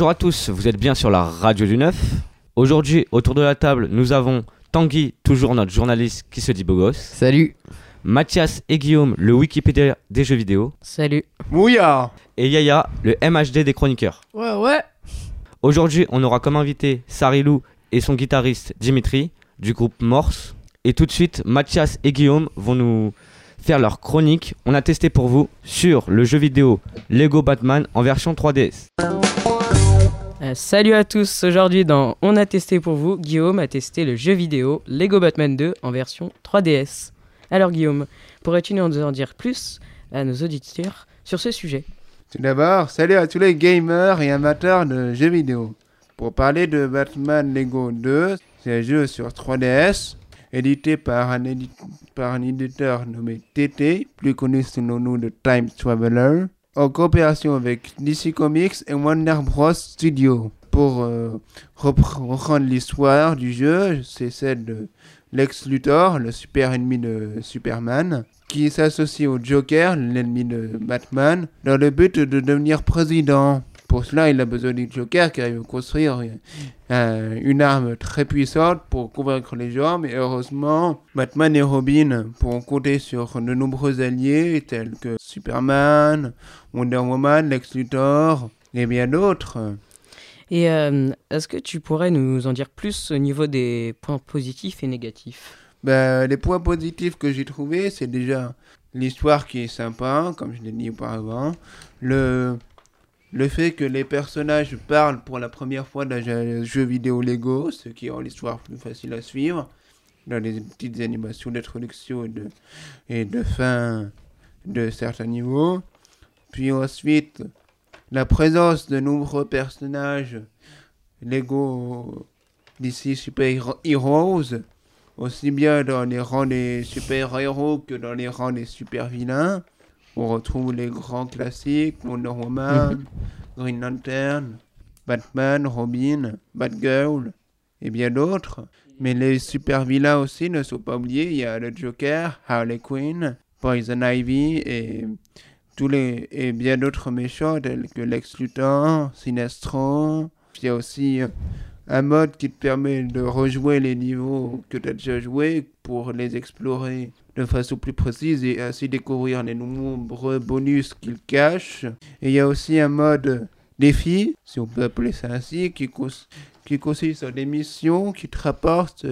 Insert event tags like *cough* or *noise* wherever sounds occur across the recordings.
Bonjour à tous, vous êtes bien sur la radio du 9. Aujourd'hui, autour de la table, nous avons Tanguy, toujours notre journaliste qui se dit beau gosse. Salut. Mathias et Guillaume, le Wikipédia des jeux vidéo. Salut. Mouya Et Yaya, le MHD des chroniqueurs. Ouais, ouais. Aujourd'hui, on aura comme invité Sarilou et son guitariste Dimitri du groupe Morse. Et tout de suite, Mathias et Guillaume vont nous faire leur chronique. On a testé pour vous sur le jeu vidéo Lego Batman en version 3DS. Euh, salut à tous. Aujourd'hui, dans On a testé pour vous, Guillaume a testé le jeu vidéo Lego Batman 2 en version 3DS. Alors, Guillaume, pourrais-tu nous en dire plus à nos auditeurs sur ce sujet? Tout d'abord, salut à tous les gamers et amateurs de jeux vidéo. Pour parler de Batman Lego 2, c'est un jeu sur 3DS, édité par un, par un éditeur nommé TT, plus connu sous le nom de Time Traveler, en coopération avec DC Comics et Warner Bros. Studio. Pour euh, repre- reprendre l'histoire du jeu, c'est celle de Lex Luthor, le super ennemi de Superman, qui s'associe au Joker, l'ennemi de Batman, dans le but de devenir président. Pour cela, il a besoin du Joker qui arrive à construire euh, une arme très puissante pour convaincre les gens, mais heureusement, Batman et Robin pourront compter sur de nombreux alliés tels que Superman, Wonder Woman, Lex Luthor et bien d'autres. Et euh, est-ce que tu pourrais nous en dire plus au niveau des points positifs et négatifs? Ben, les points positifs que j'ai trouvés, c'est déjà l'histoire qui est sympa, comme je l'ai dit auparavant. Le, le fait que les personnages parlent pour la première fois dans un jeu vidéo Lego, ce qui rend l'histoire plus facile à suivre. Dans les petites animations d'introduction et de, et de fin de certains niveaux. Puis ensuite, la présence de nombreux personnages Lego d'ici Super Heroes aussi bien dans les rangs des super-héros que dans les rangs des super-vilains. On retrouve les grands classiques, Wonder Woman, Green Lantern, Batman, Robin, Batgirl et bien d'autres. Mais les super-vilains aussi ne sont pas oubliés. Il y a le Joker, Harley Quinn, Poison Ivy et tous les et bien d'autres méchants tels que Lex Luthor, Sinestro. Il y a aussi euh, un mode qui te permet de rejouer les niveaux que tu as déjà joués pour les explorer de façon plus précise et ainsi découvrir les nombreux bonus qu'ils cachent. Et il y a aussi un mode défi, si on peut appeler ça ainsi, qui, cons- qui consiste en des missions qui te rapportent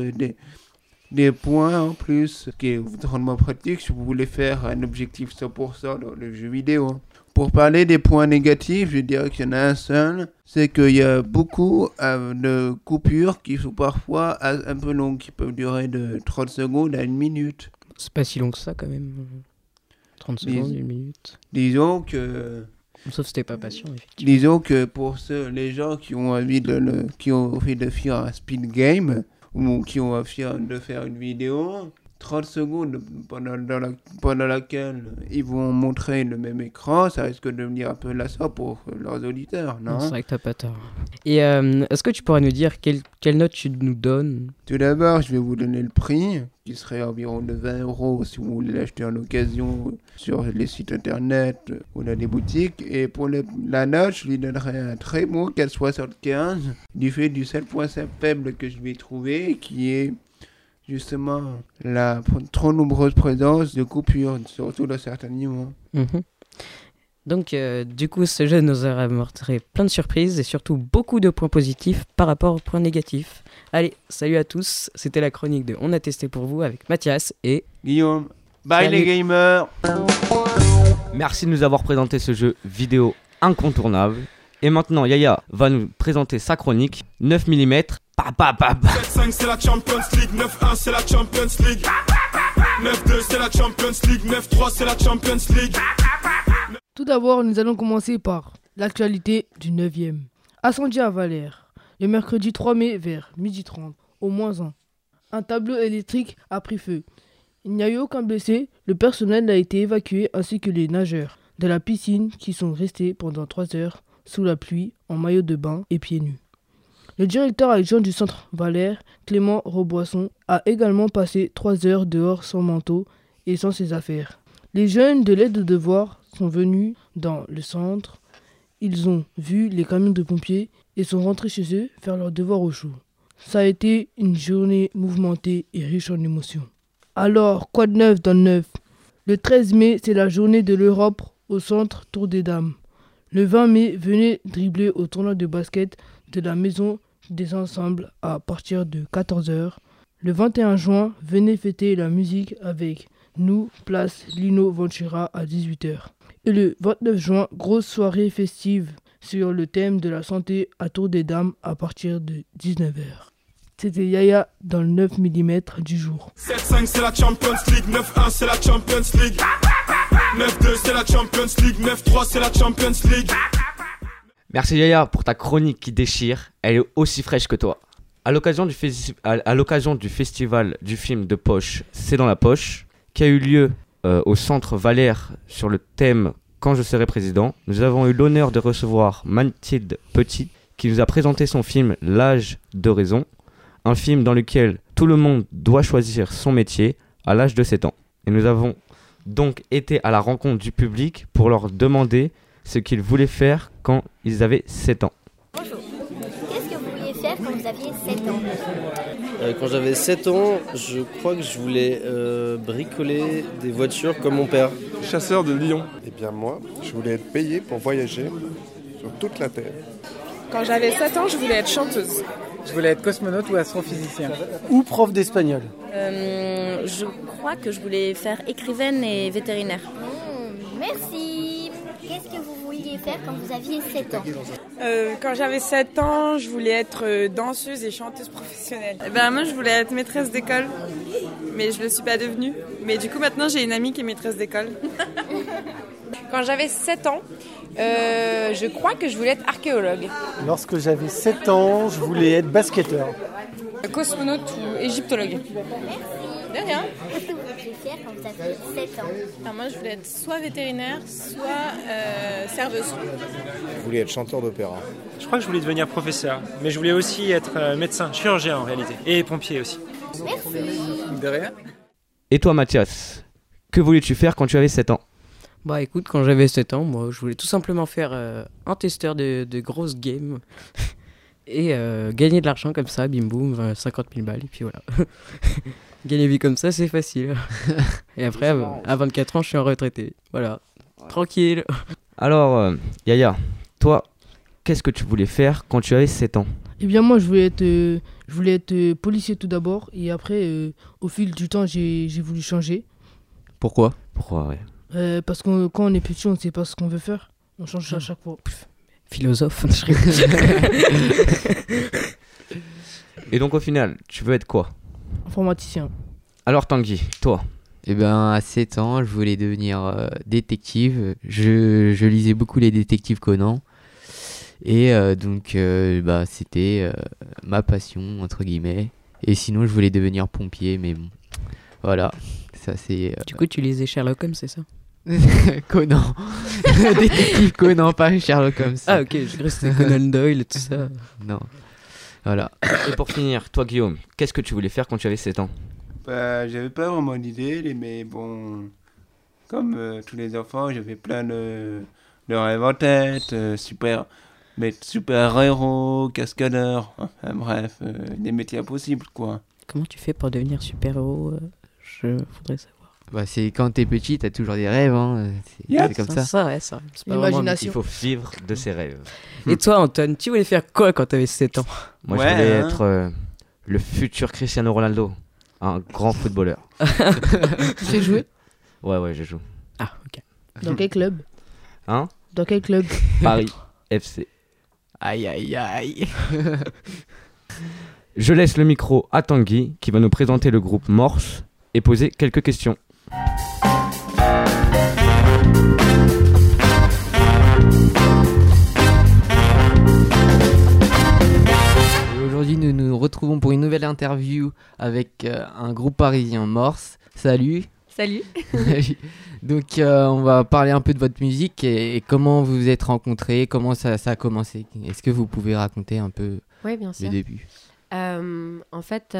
des, points en plus, qui est vraiment pratique si vous voulez faire un objectif 100% dans le jeu vidéo. Pour parler des points négatifs, je dirais qu'il y en a un seul, c'est qu'il y a beaucoup euh, de coupures qui sont parfois un peu longues, qui peuvent durer de 30 secondes à une minute. C'est pas si long que ça quand même. 30 Dis- secondes, une minute. Disons que, Sauf si t'es pas patient, effectivement. disons que pour ceux, les gens qui ont envie de, le- qui ont envie de faire un speed game, ou qui ont envie de faire une vidéo, 30 secondes pendant, dans la- pendant laquelle ils vont montrer le même écran, ça risque de devenir un peu lassant pour leurs auditeurs, non? C'est vrai que t'as pas tort. Et euh, est-ce que tu pourrais nous dire quelle, quelle note tu nous donnes? Tout d'abord, je vais vous donner le prix, qui serait environ de 20 euros si vous voulez l'acheter en occasion sur les sites internet ou dans des boutiques. Et pour le- la note, je lui donnerai un très bon 4,75 du fait du seul point faible que je ai trouvé, qui est justement la trop nombreuse présence de coupures, surtout dans certains niveaux. Mhm. Donc, euh, du coup, ce jeu nous aura montré plein de surprises et surtout beaucoup de points positifs par rapport aux points négatifs. Allez, salut à tous, c'était la chronique de On a testé pour vous avec Mathias et Guillaume, bye Salut. les gamers Merci de nous avoir présenté ce jeu vidéo incontournable. Et maintenant, Yaya va nous présenter sa chronique 9 mm. Pa, pa, pa, pa. 7-5 c'est la Champions League, 9-1 c'est la Champions League 9-2 c'est la Champions League, 9-3 c'est la Champions League Tout d'abord, nous allons commencer par l'actualité du 9e. Incendie à Valère. Le mercredi 3 mai vers 12h30, au moins 1. Un tableau électrique a pris feu. Il n'y a eu aucun blessé. Le personnel a été évacué ainsi que les nageurs de la piscine qui sont restés pendant 3 heures sous la pluie en maillot de bain et pieds nus. Le directeur adjoint du centre Valère, Clément Roboisson, a également passé 3 heures dehors sans manteau et sans ses affaires. Les jeunes de l'aide de devoir sont venus dans le centre ils ont vu les camions de pompiers et sont rentrés chez eux faire leur devoir au chaud. Ça a été une journée mouvementée et riche en émotions. Alors, quoi de neuf dans le neuf? Le 13 mai, c'est la journée de l'Europe au centre Tour des Dames. Le 20 mai, venez dribbler au tournoi de basket de la maison des ensembles à partir de 14h. Le 21 juin, venez fêter la musique avec nous, place Lino Ventura à 18h. Et le 29 juin, grosse soirée festive sur le thème de la santé à Tour des Dames à partir de 19h. C'était Yaya dans le 9 mm du jour. 7-5 c'est la Champions League, 9-1 c'est la Champions League 9-2 c'est la Champions League, 9-3 c'est la Champions League Merci Yaya pour ta chronique qui déchire. Elle est aussi fraîche que toi. À l'occasion du, festival du film de poche C'est dans la poche, qui a eu lieu euh, au centre Valère sur le thème Quand je serai président, nous avons eu l'honneur de recevoir Mathilde Petit qui nous a présenté son film L'âge de raison, un film dans lequel tout le monde doit choisir son métier à l'âge de 7 ans. Et nous avons donc été à la rencontre du public pour leur demander ce qu'ils voulaient faire quand ils avaient 7 ans. Bonjour. Qu'est-ce que vous vouliez faire quand vous aviez 7 ans Euh, quand j'avais 7 ans, je crois que je voulais euh, bricoler des voitures comme mon père. chasseur de lions. Eh bien moi, je voulais être payé pour voyager sur toute la Terre. Quand j'avais 7 ans, je voulais être chanteuse. Je voulais être cosmonaute ou astrophysicien. Ou prof d'espagnol. Euh, je crois que je voulais faire écrivaine et vétérinaire. Hmm, Merci. Qu'est-ce que vous vouliez faire quand vous aviez 7 ans Euh, quand j'avais 7 ans, je voulais être euh, danseuse et chanteuse professionnelle. Eh ben, moi, je voulais être maîtresse d'école, mais je ne le suis pas devenue. Mais du coup, maintenant, j'ai une amie qui est maîtresse d'école. *laughs* Quand j'avais 7 ans, euh, je crois que je voulais être archéologue. Lorsque j'avais 7 ans, je voulais être basketteur. Cosmonaute ou égyptologue. De rien. Qu'est-ce que vous faire quand vous aviez 7 ans Alors moi, je voulais être soit vétérinaire, soit euh, serveuse. Je voulais être chanteur d'opéra. Je crois que je voulais devenir professeur, mais je voulais aussi être euh, médecin, chirurgien en réalité, et pompier aussi. Merci. De rien. Et toi Mathias, que voulais-tu faire quand tu avais 7 ans? Bah écoute, quand j'avais 7 ans, moi je voulais tout simplement faire euh, un testeur de, de grosses games *laughs* et euh, gagner de l'argent comme ça, bim boum, 20, 50 000 balles, et puis voilà. *laughs* gagner vie comme ça, c'est facile. *laughs* et après, à- à 24 ans, je suis en retraité. Voilà, tranquille. *laughs* Alors euh, Yaya, toi, qu'est-ce que tu voulais faire quand tu avais 7 ans? Eh bien moi je voulais être, euh, je voulais être euh, policier tout d'abord et après euh, au fil du temps j'ai j'ai voulu changer. Pourquoi? Pourquoi ouais? Euh, parce que quand on est petit on ne sait pas ce qu'on veut faire. On change à chaque fois. Philosophe. je rigole. *laughs* Et donc au final, tu veux être quoi? Informaticien. Alors Tanguy, toi Eh ben, à 7 ans, je voulais devenir euh, détective. Je, je lisais beaucoup les détectives Conan. Et euh, donc, euh, bah, c'était euh, ma passion, entre guillemets. Et sinon, je voulais devenir pompier, mais bon. Voilà. Ça, c'est. Du coup, tu lisais Sherlock Holmes, c'est ça *laughs* Conan. *laughs* détective Conan, pas Sherlock Holmes. Ah ok, je cru que c'était Conan Doyle et tout ça. Non. Voilà. Et pour finir, toi Guillaume, qu'est-ce que tu voulais faire quand tu avais 7 ans? Bah, j'avais pas vraiment d'idée, mais bon, comme euh, tous les enfants, j'avais plein de, de rêves en tête, euh, super, mais super héros, cascadeur, enfin, bref, euh, des métiers impossibles quoi. Comment tu fais pour devenir super-héros euh, Je voudrais savoir. Bah, c'est quand t'es petit, t'as toujours des rêves. Hein. C'est Yep. comme ça. ça. Ouais, ça. C'est pas vraiment un L'imagination. Il faut vivre de ses rêves. Et toi, Anton, tu voulais faire quoi quand t'avais 7 ans? Moi Ouais, je voulais hein. être euh, le futur Cristiano Ronaldo, un grand footballeur. *laughs* Tu sais jouer? Ouais ouais, je joue. Ah, ok. Dans quel club? Hein? Dans quel club? *laughs* Paris FC. Aïe, aïe, aïe. Je laisse le micro à Tanguy qui va nous présenter le groupe Morse et poser quelques questions. Aujourd'hui, nous nous retrouvons pour une nouvelle interview avec euh, un groupe parisien Morse. Salut. Salut. *laughs* Donc, euh, on va parler un peu de votre musique et, et comment vous vous êtes rencontrés, comment ça, ça a commencé. Est-ce que vous pouvez raconter un peu Oui, bien le sûr. début? Euh, en fait,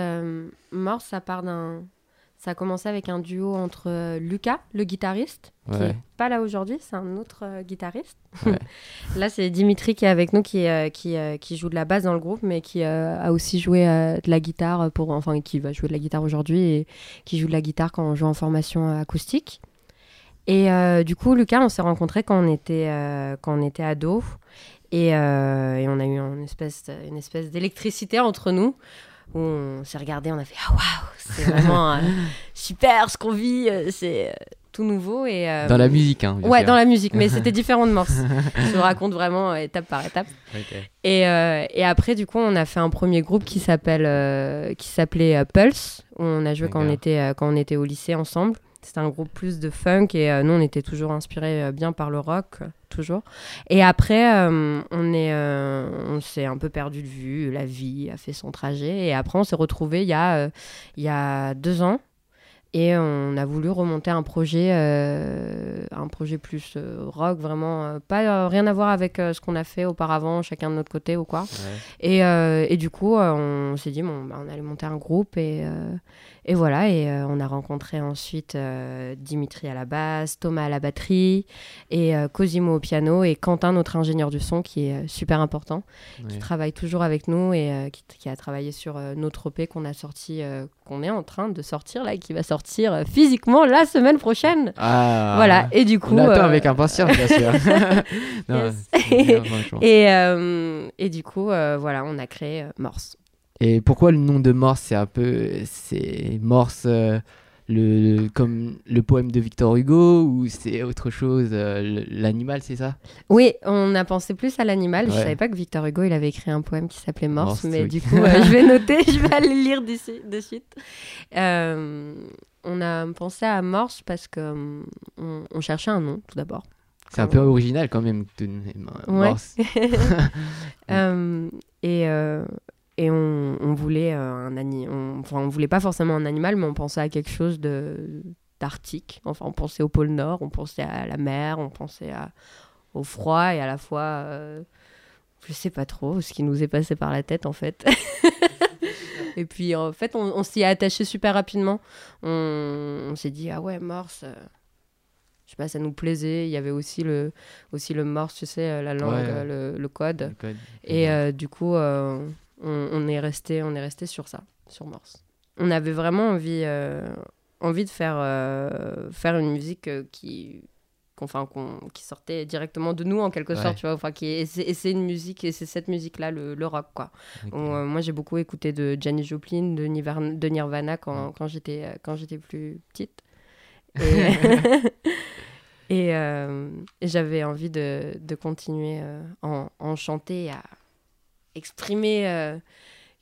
Morse, ça part d'un Ça a commencé avec un duo entre euh, Lucas, le guitariste, qui Ouais. est pas là aujourd'hui, c'est un autre euh, guitariste. Ouais. *laughs* là, c'est Dimitri qui est avec nous, qui, euh, qui, euh, qui joue de la basse dans le groupe, mais qui a aussi joué de la guitare pour, enfin, qui va jouer de la guitare aujourd'hui et qui joue de la guitare quand on joue en formation acoustique. Et du coup, Lucas, on s'est rencontrés quand on était, quand on était ado. Et, euh, et on a eu une espèce, une espèce d'électricité entre nous on s'est regardé, on a fait Ah waouh, c'est vraiment euh, *laughs* super ce qu'on vit, euh, c'est euh, tout nouveau. Et, euh, Dans la musique, hein, Ouais, dans la musique, mais c'était *laughs* différent de Morse. Je vous raconte vraiment euh, étape par étape. Et, euh, et après, du coup, on a fait un premier groupe qui s'appelle, euh, qui s'appelait euh, Pulse, où on a joué quand on, était, euh, quand on était au lycée ensemble. C'était un groupe plus de funk et euh, nous, on était toujours inspirés euh, bien par le rock, toujours. Et après, euh, on est, on s'est un peu perdu de vue. La vie a fait son trajet et après, on s'est retrouvés il y a, il y a deux ans. Et on a voulu remonter un projet, euh, un projet plus euh, rock, vraiment euh, pas rien à voir avec ce qu'on a fait auparavant, chacun de notre côté ou quoi. Et, et du coup, on s'est dit bon, bah, on allait monter un groupe et, et voilà. Et euh, on a rencontré ensuite euh, Dimitri à la basse, Thomas à la batterie et euh, Cosimo au piano et Quentin, notre ingénieur du son, qui est super important, qui travaille toujours avec nous et qui, qui a travaillé sur notre EP qu'on a sorti, qu'on est en train de sortir là, et qui va sortir physiquement la semaine prochaine. Ah. Voilà. Et du coup, On attend avec impatience, bien sûr. *laughs* Non, yes. *laughs* c'est bien, franchement. et, et du coup, voilà, on a créé Morse. Et pourquoi le nom de Morse C'est un peu. C'est Morse euh, le, comme le poème de Victor Hugo ou c'est autre chose euh, L'animal, c'est ça? Oui, on a pensé plus à l'animal. Je Ouais. savais pas que Victor Hugo, il avait écrit un poème qui s'appelait Morse, Morse, mais oui. du coup, euh, je vais *laughs* noter, je vais aller le lire d'ici, de suite. On a pensé à Morse parce que euh, on, cherchait un nom, tout d'abord. C'est un peu original quand même. De, Ouais. Morse. *laughs* *laughs* Euh, et et on, on voulait euh, un ani on, enfin on voulait pas forcément un animal mais on pensait à quelque chose de d'arctique enfin on pensait au pôle nord on pensait à la mer on pensait à, au froid et à la fois euh, je sais pas trop ce qui nous est passé par la tête en fait *laughs* et puis en fait on, on s'y est attaché super rapidement on, on s'est dit ah ouais morse euh, je sais pas, ça nous plaisait. Il y avait aussi le, aussi le morse, tu sais, euh, la langue, Ouais. euh, le, le code. Le code. Et euh, du coup, on, on est resté, on est resté sur ça, sur morse. On avait vraiment envie, euh, envie de faire, euh, faire une musique euh, qui, enfin, qui sortait directement de nous en quelque Ouais. sorte, tu vois. Enfin, qui et c'est une musique, et c'est cette musique-là, le, le rock, quoi. On, euh, moi, j'ai beaucoup écouté de Janis Joplin, de, Nirvana, de Nirvana quand, quand j'étais quand j'étais plus petite. *laughs* Et, *laughs* et, et j'avais envie de, de continuer en, en chanter, à exprimer, euh,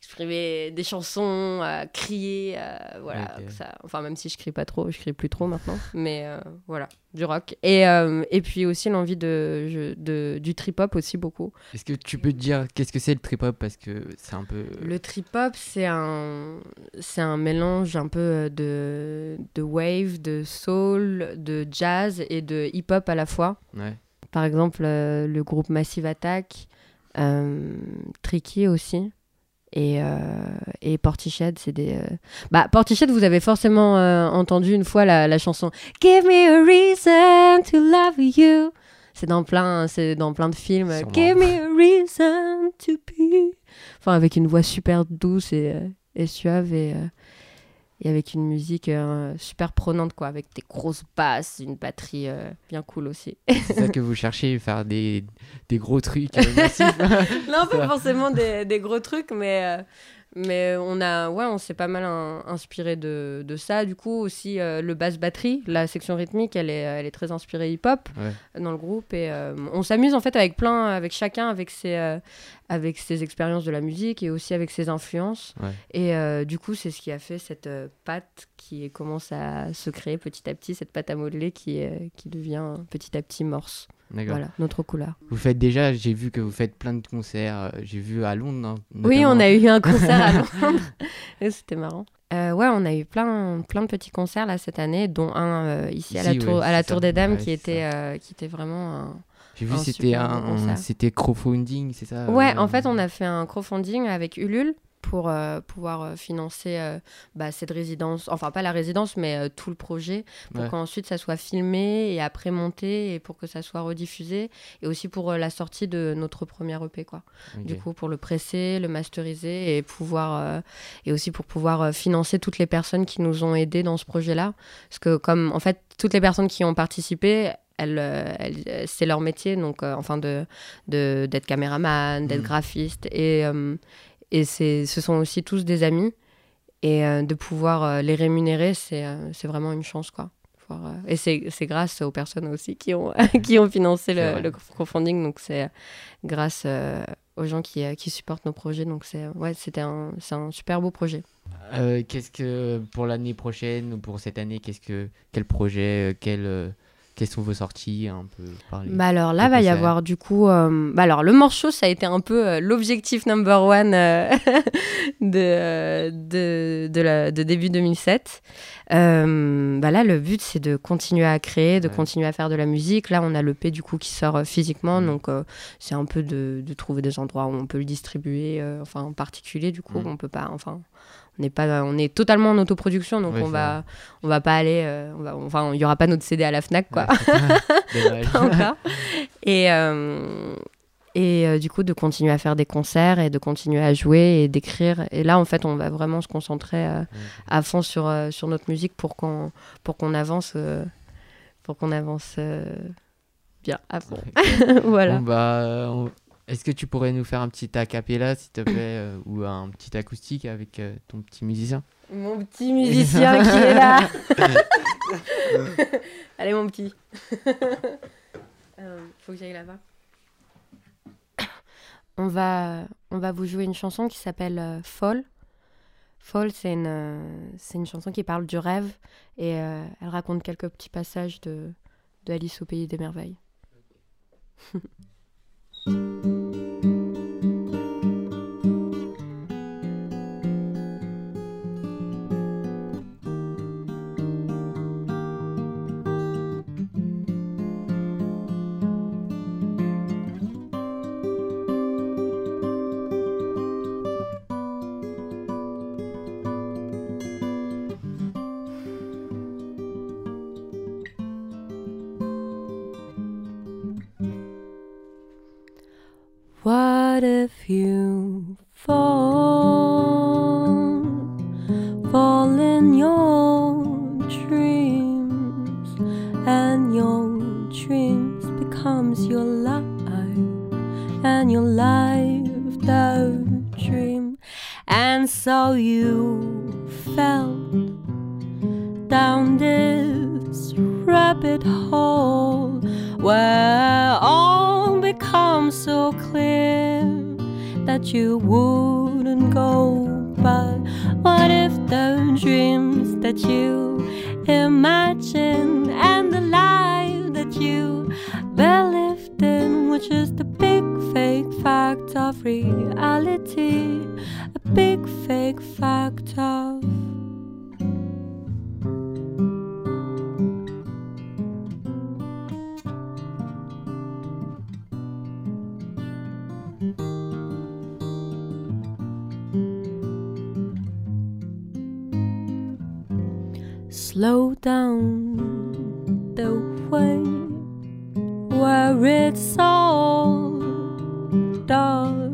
exprimer des chansons, à crier, à- voilà. Ça, enfin, même si je crie pas trop, je crie plus trop maintenant, mais euh, voilà, du rock. Et, euh, et puis aussi l'envie de, je- de, du trip-hop aussi beaucoup. Est-ce que tu peux te dire qu'est-ce que c'est le trip hop Parce que c'est un peu. Le trip-hop, c'est un, c'est un mélange un peu de, de wave, de soul, de jazz et de hip-hop à la fois. Ouais. Par exemple, euh, le groupe Massive Attack, Tricky aussi. Et, euh, et Portiched, c'est des. euh, Bah, Portiched, vous avez forcément euh, entendu une fois la, la chanson Give me a reason to love you. C'est dans plein, c'est dans plein de films. Sûrement. Give me a reason to be. Enfin, avec une voix super douce et, euh, et suave et, euh, et avec une musique euh, super prenante, quoi, avec des grosses basses, une batterie euh, bien cool aussi. *laughs* C'est ça que vous cherchez, faire des, des gros trucs euh, massifs *laughs* non, pas forcément des, des gros trucs, mais, mais on a, ouais, on s'est pas mal in- inspiré de, de ça. Du coup, aussi euh, le basse batterie, la section rythmique, elle est, elle est très inspirée hip-hop Ouais. dans le groupe et euh, on s'amuse en fait avec plein, avec chacun, avec ses, euh, avec ses expériences de la musique et aussi avec ses influences. Ouais. Et du coup, c'est ce qui a fait cette pâte qui commence à se créer petit à petit, cette pâte à modeler qui, qui devient petit à petit morse. Voilà, notre couleur. Vous faites déjà, j'ai vu que vous faites plein de concerts. euh, J'ai vu à Londres. non, Oui, on a eu un concert à *laughs* Londres. *laughs* C'était marrant. Euh, ouais, on a eu plein, plein de petits concerts là cette année, dont un euh, ici, à la tour, ouais, à la c'est tour ça. des Dames Ouais, qui était, euh, qui était vraiment un. J'ai vu c'était un, c'était crowdfunding, c'est ça Ouais, en fait, on a fait un crowdfunding avec Ulule pour euh, pouvoir euh, financer euh, bah, cette résidence, enfin pas la résidence, mais euh, tout le projet, pour Ouais. qu'ensuite ça soit filmé et après monté et pour que ça soit rediffusé, et aussi pour la sortie de notre premier EP, quoi. Du coup, pour le presser, le masteriser et pouvoir, et aussi pour pouvoir financer toutes les personnes qui nous ont aidés dans ce projet-là, parce que comme en fait toutes les personnes qui ont participé, c'est leur métier, donc euh, enfin de de- d'être caméraman, d'être Mhm. graphiste, et euh, et ce sont aussi tous des amis. Et euh, de pouvoir euh, les rémunérer, c'est, euh, c'est vraiment une chance, quoi. Et c'est, grâce aux personnes aussi qui ont, *laughs* qui ont financé le, le crowdfunding. Donc c'est grâce euh, aux gens qui, qui supportent nos projets. Donc c'est, ouais, c'était un, c'est un super beau projet. Euh, qu'est-ce que pour l'année prochaine ou pour cette année, qu'est-ce que quel projet, quel, quelles sont vos sorties un peu parler Bah alors là, va y avoir du coup. euh, bah alors, le morceau, ça a été un peu euh, l'objectif number one euh, *laughs* de, de, de, la- de début 2007. Euh, bah là, le but, c'est de continuer à créer, de Ouais. continuer à faire de la musique. Là, on a le P du coup qui sort physiquement. Mm. Donc, c'est un peu de, de trouver des endroits où on peut le distribuer, enfin en particulier, du coup. Mm. On peut pas. Enfin. On est, pas, on est totalement en autoproduction, donc on, va, on va pas aller. euh, on va, enfin, il y aura pas notre CD à la Fnac, quoi. Pas encore. *laughs* Et, euh, et euh, du coup, de continuer à faire des concerts et de continuer à jouer et d'écrire. Et là, en fait, on va vraiment se concentrer euh, à fond sur, sur notre musique pour qu'on pour qu'on avance, pour qu'on avance bien à fond. *laughs* *laughs* voilà. Bon, bah, on- Est-ce que tu pourrais nous faire un petit a cappella, s'il te plaît, euh, ou un petit acoustique avec euh, ton petit musicien? Mon petit musicien qui est là. *laughs* Allez, mon petit. *laughs* Euh, faut que j'aille là-bas. *coughs* On va, on va vous jouer une chanson qui s'appelle euh, Fall. Fall, c'est une, euh, c'est une chanson qui parle du rêve et euh, elle raconte quelques petits passages de, de Alice au pays des merveilles. *laughs* What if you fall, dreams that you imagine and the life that you believed in which is the big fake fact of reality? A big fake fact slow down the way where it's all dark.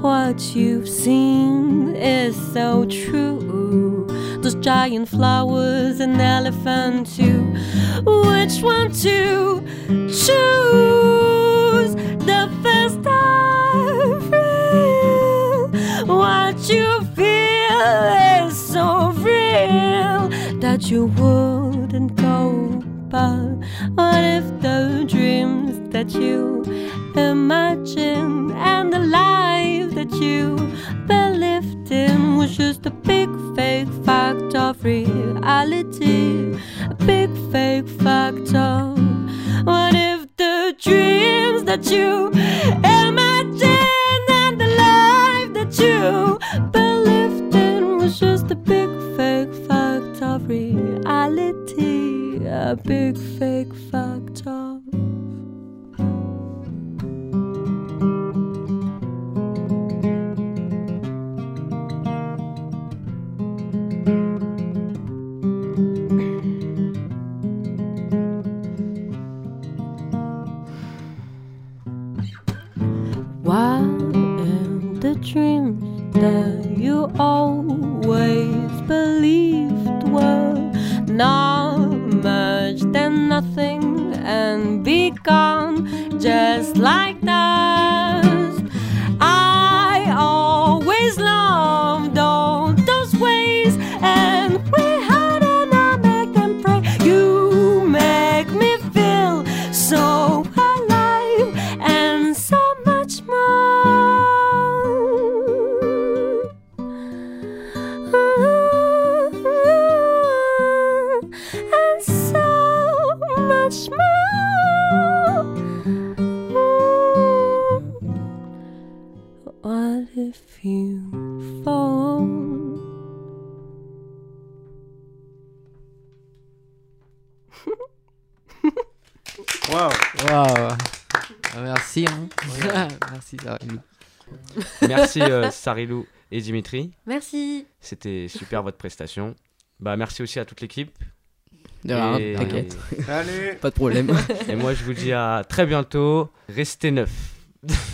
What you've seen is so true. Those giant flowers, and elephant too. Which one to choose? You wouldn't go. But what if the dreams that you imagine and the life that you believed in was just a big fake fact of reality? A big fake fact of what if the dreams that you imagine What if you fall? Wow. Waouh. Ah, Merci. hein. *laughs* Merci, Sarilou. Merci euh, Sarilou et Dimitri. Merci. C'était super votre prestation. Bah merci aussi à toute l'équipe. De rien, Et- t'inquiète. Salut. *laughs* Pas de problème. Et moi je vous dis à très bientôt. Restez neufs. *laughs*